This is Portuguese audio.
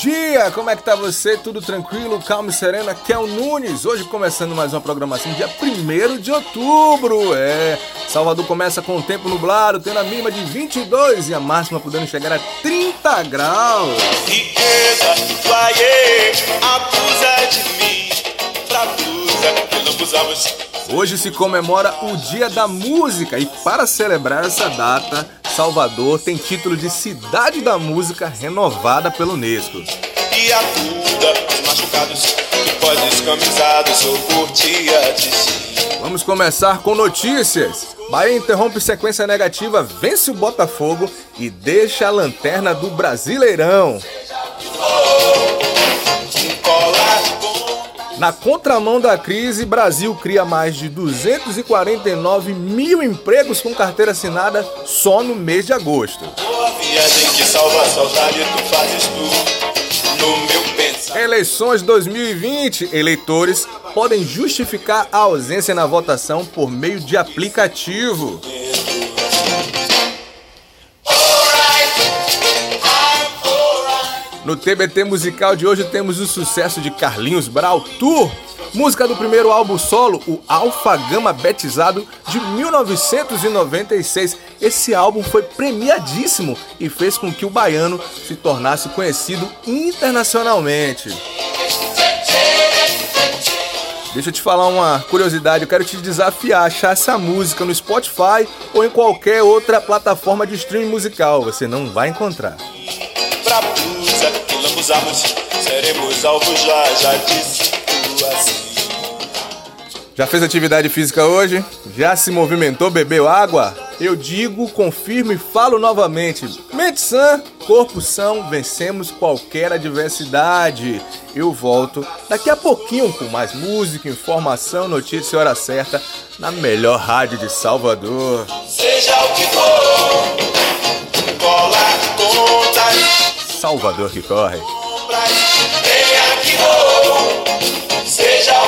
dia! Como é que tá você? Tudo tranquilo, calmo e sereno? Aqui é o Nunes. Hoje começando mais uma programação dia 1 de outubro. É, Salvador começa com o tempo nublado, tendo a mínima de 22 e a máxima podendo chegar a 30 graus. Riqueza, abusa de mim, que não Hoje se comemora o Dia da Música e para celebrar essa data, Salvador tem título de Cidade da Música renovada pelo Unesco. E acuda os machucados que pode descamisados ou por dia de si. Vamos começar com notícias. Bahia interrompe sequência negativa, vence o Botafogo e deixa a lanterna do Brasileirão. Na contramão da crise, Brasil cria mais de 249 mil empregos com carteira assinada só no mês de agosto. Eleições 2020. Eleitores podem justificar a ausência na votação por meio de aplicativo. No TBT musical de hoje temos o sucesso de Carlinhos Brau Tour, música do primeiro álbum solo, o Alfa Gama Betizado de 1996. Esse álbum foi premiadíssimo e fez com que o baiano se tornasse conhecido internacionalmente. Deixa eu te falar uma curiosidade, eu quero te desafiar a achar essa música no Spotify ou em qualquer outra plataforma de streaming musical, você não vai encontrar seremos alvos já, já disse assim. Já fez atividade física hoje? Já se movimentou, bebeu água? Eu digo, confirmo e falo novamente. Mente sã, corpo são, vencemos qualquer adversidade. Eu volto daqui a pouquinho com mais música, informação, notícia e hora certa na melhor rádio de Salvador. Seja o que for, cola contas. Salvador que corre venha que vou, seja o